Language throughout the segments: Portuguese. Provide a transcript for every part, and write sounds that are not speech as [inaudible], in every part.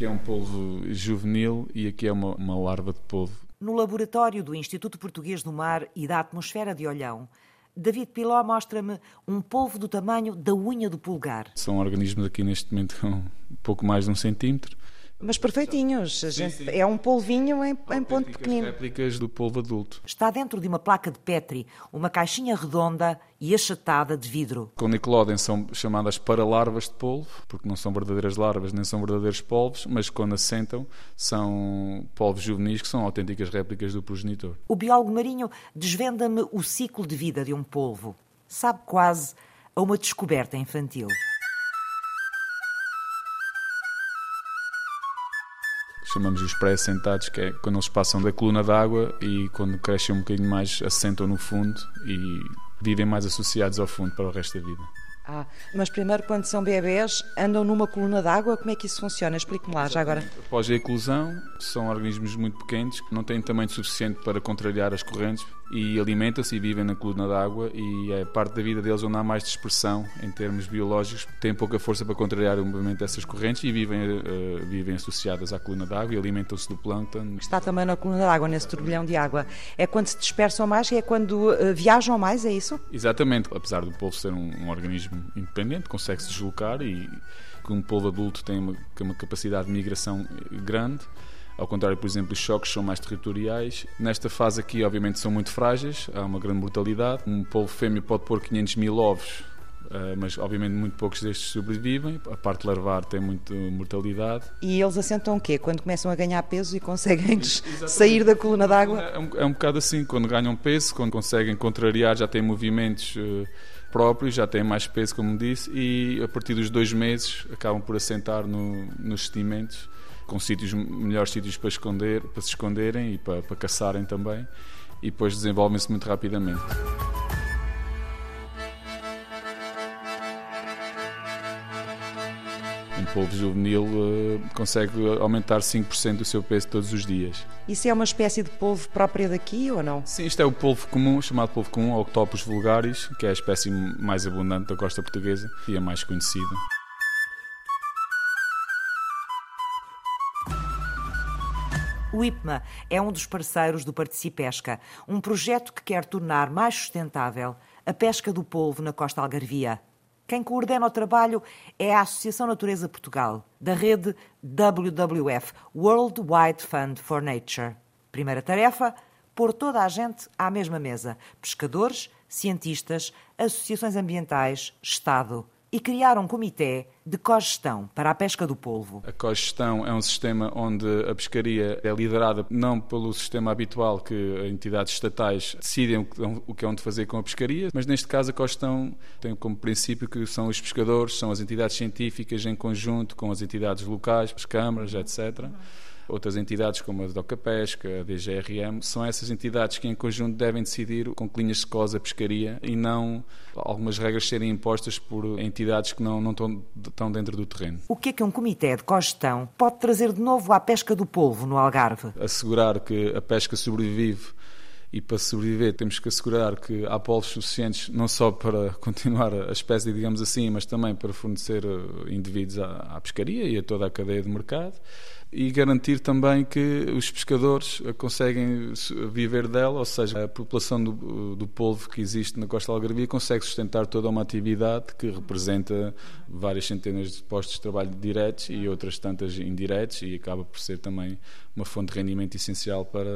aqui é um polvo juvenil e aqui é uma, uma larva de polvo. No laboratório do Instituto Português do Mar e da Atmosfera de Olhão, David Piló mostra-me um polvo do tamanho da unha do pulgar. São organismos aqui neste momento com pouco mais de um centímetro mas perfeitinhos. Sim, gente, sim. É um polvinho em, em ponto pequenino. réplicas do polvo adulto. Está dentro de uma placa de Petri, uma caixinha redonda e achatada de vidro. Com Nickelodeon são chamadas paralarvas de polvo, porque não são verdadeiras larvas nem são verdadeiros polvos, mas quando assentam são polvos juvenis que são autênticas réplicas do progenitor. O biólogo marinho desvenda-me o ciclo de vida de um polvo. Sabe quase a uma descoberta infantil. Chamamos os pré-assentados, que é quando eles passam da coluna d'água e quando crescem um bocadinho mais assentam no fundo e vivem mais associados ao fundo para o resto da vida. Ah, mas primeiro, quando são bebés, andam numa coluna d'água, como é que isso funciona? Explique-me lá, já agora. Após a eclosão, são organismos muito pequenos que não têm tamanho suficiente para contrariar as correntes e alimentam-se e vivem na coluna d'água e é parte da vida deles onde há mais dispersão em termos biológicos, têm pouca força para contrariar o movimento dessas correntes e vivem, uh, vivem associadas à coluna d'água e alimentam-se do plâncton. Está também na coluna d'água, nesse turbilhão de água. É quando se dispersam mais e é quando uh, viajam mais, é isso? Exatamente, apesar do polvo ser um, um organismo independente, consegue se deslocar e um polvo adulto tem uma, uma capacidade de migração grande ao contrário, por exemplo, os choques são mais territoriais. Nesta fase aqui, obviamente, são muito frágeis, há uma grande mortalidade. Um polvo fêmeo pode pôr 500 mil ovos, eh, mas obviamente muito poucos destes sobrevivem. A parte larvar tem muita mortalidade. E eles assentam o quê? Quando começam a ganhar peso e conseguem [laughs] sair da coluna d'água? É um, é um bocado assim, quando ganham peso, quando conseguem contrariar, já têm movimentos eh, próprios, já têm mais peso, como disse, e a partir dos dois meses acabam por assentar no, nos sedimentos com sítios, melhores sítios para, esconder, para se esconderem e para, para caçarem também, e depois desenvolvem-se muito rapidamente. Um polvo juvenil uh, consegue aumentar 5% do seu peso todos os dias. Isso é uma espécie de polvo própria daqui ou não? Sim, isto é o polvo comum, chamado polvo comum, Octopus vulgaris, que é a espécie mais abundante da costa portuguesa e a mais conhecida. O IPMA é um dos parceiros do Participesca, um projeto que quer tornar mais sustentável a pesca do polvo na costa algarvia. Quem coordena o trabalho é a Associação Natureza Portugal, da rede WWF, World Wide Fund for Nature. Primeira tarefa: pôr toda a gente à mesma mesa: pescadores, cientistas, associações ambientais, Estado e criar um comitê de cogestão para a pesca do polvo. A cogestão é um sistema onde a pescaria é liderada não pelo sistema habitual que entidades estatais decidem o que é onde fazer com a pescaria, mas neste caso a cogestão tem como princípio que são os pescadores, são as entidades científicas em conjunto com as entidades locais, as câmaras, etc outras entidades como a Doca Pesca, a DGRM, são essas entidades que em conjunto devem decidir com que linhas se cosa a pescaria e não algumas regras serem impostas por entidades que não, não estão, estão dentro do terreno. O que é que um comitê de cogestão pode trazer de novo à pesca do polvo no Algarve? Assegurar que a pesca sobrevive e para sobreviver temos que assegurar que há polos suficientes não só para [laughs] continuar a espécie, digamos assim, mas também para fornecer eh, indivíduos à, à pescaria e a toda a cadeia de mercado e garantir também que os pescadores conseguem viver dela, ou seja, a população do, do polvo que existe na costa algarvia consegue sustentar toda uma atividade que representa várias centenas de postos de trabalho diretos e outras tantas indiretos e acaba por ser também uma fonte de rendimento essencial para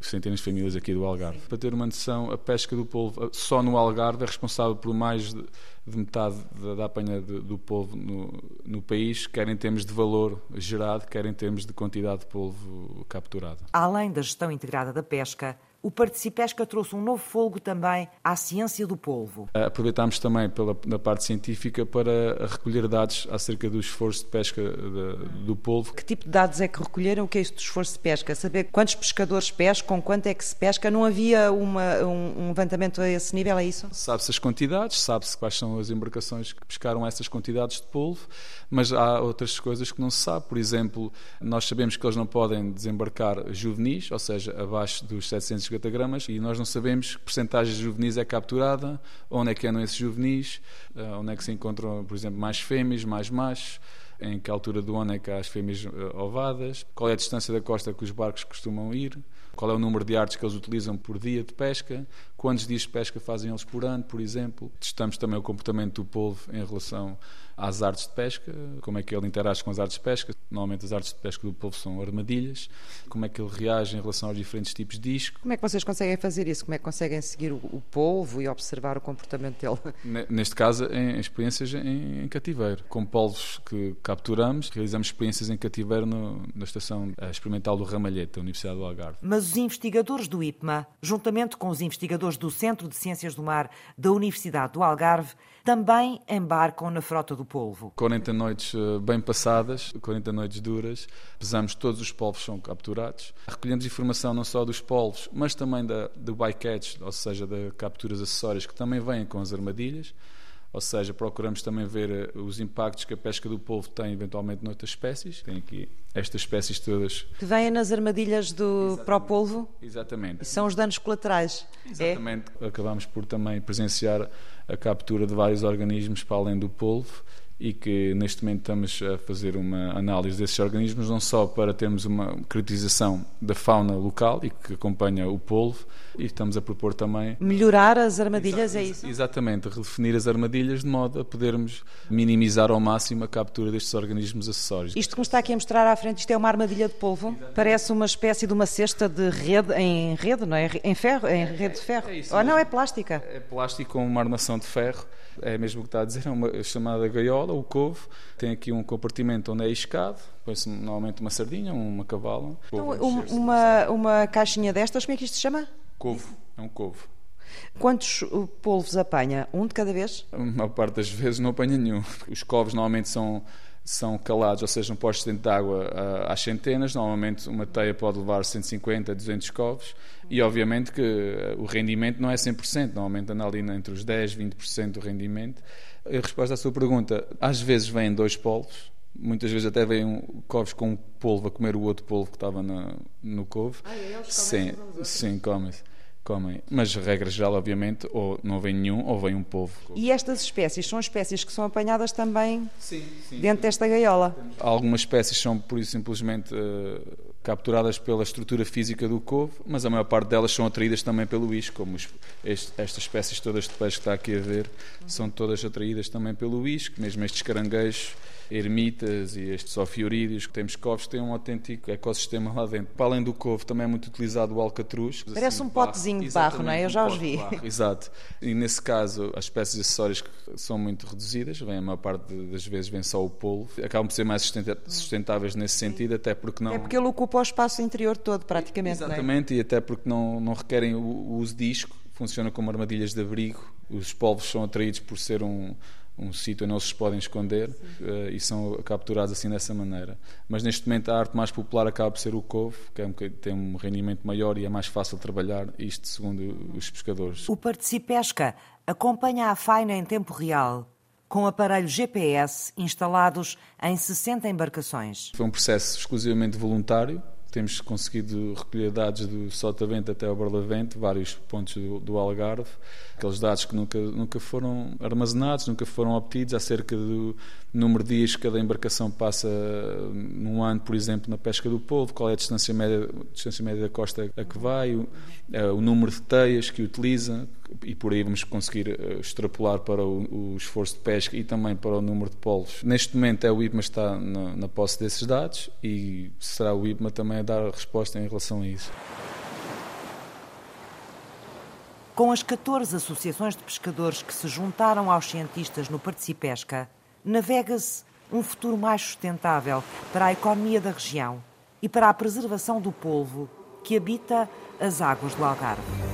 centenas de famílias aqui do Algarve. Para ter uma noção, a pesca do polvo só no Algarve é responsável por mais de, de metade da, da apanha de, do polvo no, no, país, quer em termos de valor gerado, quer em termos de quantidade de polvo capturado. Além da gestão integrada da pesca, o Participesca trouxe um novo folgo também à ciência do polvo. Aproveitámos também pela na parte científica para recolher dados acerca do esforço de pesca de, do polvo. Que tipo de dados é que recolheram? O que é isso do esforço de pesca? Saber quantos pescadores pescam, quanto é que se pesca? Não havia uma, um, um levantamento a esse nível, é isso? Sabe-se as quantidades, sabe-se quais são as embarcações que pescaram essas quantidades de polvo, mas há outras coisas que não se sabe. Por exemplo, nós sabemos que eles não podem desembarcar juvenis, ou seja, abaixo dos 700 gramas e nós não sabemos que porcentagem de juvenis é capturada, onde é que andam esses juvenis, eh, onde é que se encontram, por exemplo, mais fêmeas, mais machos. Em que altura do ano é que há as fêmeas eh, ovadas, qual é a distância da costa que os barcos costumam ir, qual é o número de artes que eles utilizam por dia de pesca, quantos dias de pesca fazem eles por ano, por exemplo. Testamos também o comportamento do polvo em relação às artes de pesca, como é que ele interage com as artes de pesca. Normalmente as artes de pesca do polvo são armadilhas, como é que ele reage em relação aos diferentes tipos de disco. Como é que vocês conseguem fazer isso? Como é que conseguem seguir o, o polvo e observar o comportamento dele? Neste caso, em experiências em, em cativeiro. Com polvos que capturamos, realizamos experiências em cativeiro no, na estação experimental do Ramalhete, da Universidade do Algarve. Mas os investigadores do IPMA, juntamente com os investigadores do Centro de Ciências do Mar da Universidade do Algarve, também embarcam na frota do polvo. 40 noites eh, bem passadas, 40 noites duras, pesamos todos os polvos são capturados. Recolhemos informação não só dos polvos, mas também da, do bycatch, ou seja, de capturas acessórias que também vêm com as armadilhas ou seja, procuramos também ver eh, os impactos que a pesca do polvo tem eventualmente noutras espécies. Tem aqui estas espécies todas. Que vêm nas armadilhas do para o polvo? Exatamente. E são os danos colaterais. É? Exatamente. É? Acabamos por também presenciar a captura de vários organismos para além do polvo e que neste momento estamos a fazer uma análise desses organismos, não só para termos uma caracterização da fauna local e que acompanha o polvo, e estamos a propor também. Melhorar as armadilhas, é isso? Exatamente, redefinir as armadilhas de modo a podermos minimizar ao máximo a captura destes organismos acessórios. Isto que me está aqui a mostrar à frente, isto é uma armadilha de polvo? Exatamente. Parece uma espécie de uma cesta de rede, em rede, não é? Em ferro, em rede de ferro. É, é Ou não, é plástica? É plástico com uma armação de ferro é mesmo o que está a dizer, é uma chamada gaiola, o couve, tem aqui um compartimento onde é iscado, põe-se normalmente uma sardinha, uma cavala. Então, uma, uma caixinha destas, como é que isto se chama? Couve, é um couve. Quantos uh, polvos apanha? Um de cada vez? A maior parte das vezes não apanha nenhum. Os covos normalmente são são calados, ou seja, postos dentro de água uh, às centenas. Normalmente uma teia pode levar 150 200 covos e obviamente que uh, o rendimento não é 100%, normalmente anda ali entre os 10 20% do rendimento. A resposta à sua pergunta, às vezes vêm dois polvos, muitas vezes até vêm covos com um polvo a comer o outro polvo que estava no, no couve. Ah, eles sim, sim, comem-se comem. Mas, regra geral, obviamente, ou não vem nenhum ou vem um povo. E estas espécies são espécies que são apanhadas também sim, sim, dentro sim. desta gaiola? Algumas espécies são, por isso, simplesmente uh, capturadas pela estrutura física do couve, mas a maior parte delas são atraídas também pelo isco, como os, este, estas espécies todas de peixe que está aqui a ver, são todas atraídas também pelo isco, mesmo estes caranguejos ermitas e estes ofiorídeos, temos covos que têm um autêntico ecossistema lá dentro. Para além do couve, também é muito utilizado o alcatruz. Parece assim, um potezinho de barro, não é? Eu já os vi. Barro, exato. E nesse caso, as espécies acessórias são muito reduzidas, vem a maior parte das vezes vem só o polvo. Acabam por ser mais sustentáveis nesse sentido, até porque não... É porque ele ocupa o espaço interior todo, praticamente, Exatamente, é? e até porque não, não requerem o uso de disco, funciona como armadilhas de abrigo. Os polvos são atraídos por ser um um sítio onde eles se podem esconder uh, e são capturados assim dessa maneira. Mas neste momento a arte mais popular acaba por ser o couve, que, é um, tem um rendimento maior e é mais fácil trabalhar, isto segundo os pescadores. O Participesca acompanha a faina em tempo real, com aparelhos GPS instalados em 60 embarcações. Foi um processo exclusivamente voluntário, temos conseguido recolher dados do Sotavento até ao Barlavento, vários pontos do, do, Algarve, aqueles dados que nunca, nunca foram armazenados, nunca foram obtidos, acerca do número de dias que cada embarcação passa num ano, por exemplo, na pesca do polvo, qual é a distância média, distância média da costa a que vai, o, é, o número de teias que utiliza, e por aí vamos conseguir eh, extrapolar para o, o, esforço de pesca e também para o número de polvos. Neste momento é o IBMA está na, na posse desses dados e será o IBMA também a dar a resposta em relação a isso. Com as 14 associações de pescadores que se juntaram aos cientistas no Participesca, navega-se um futuro mais sustentável para a economia da região e para a preservação do polvo que habita as águas do Algarve.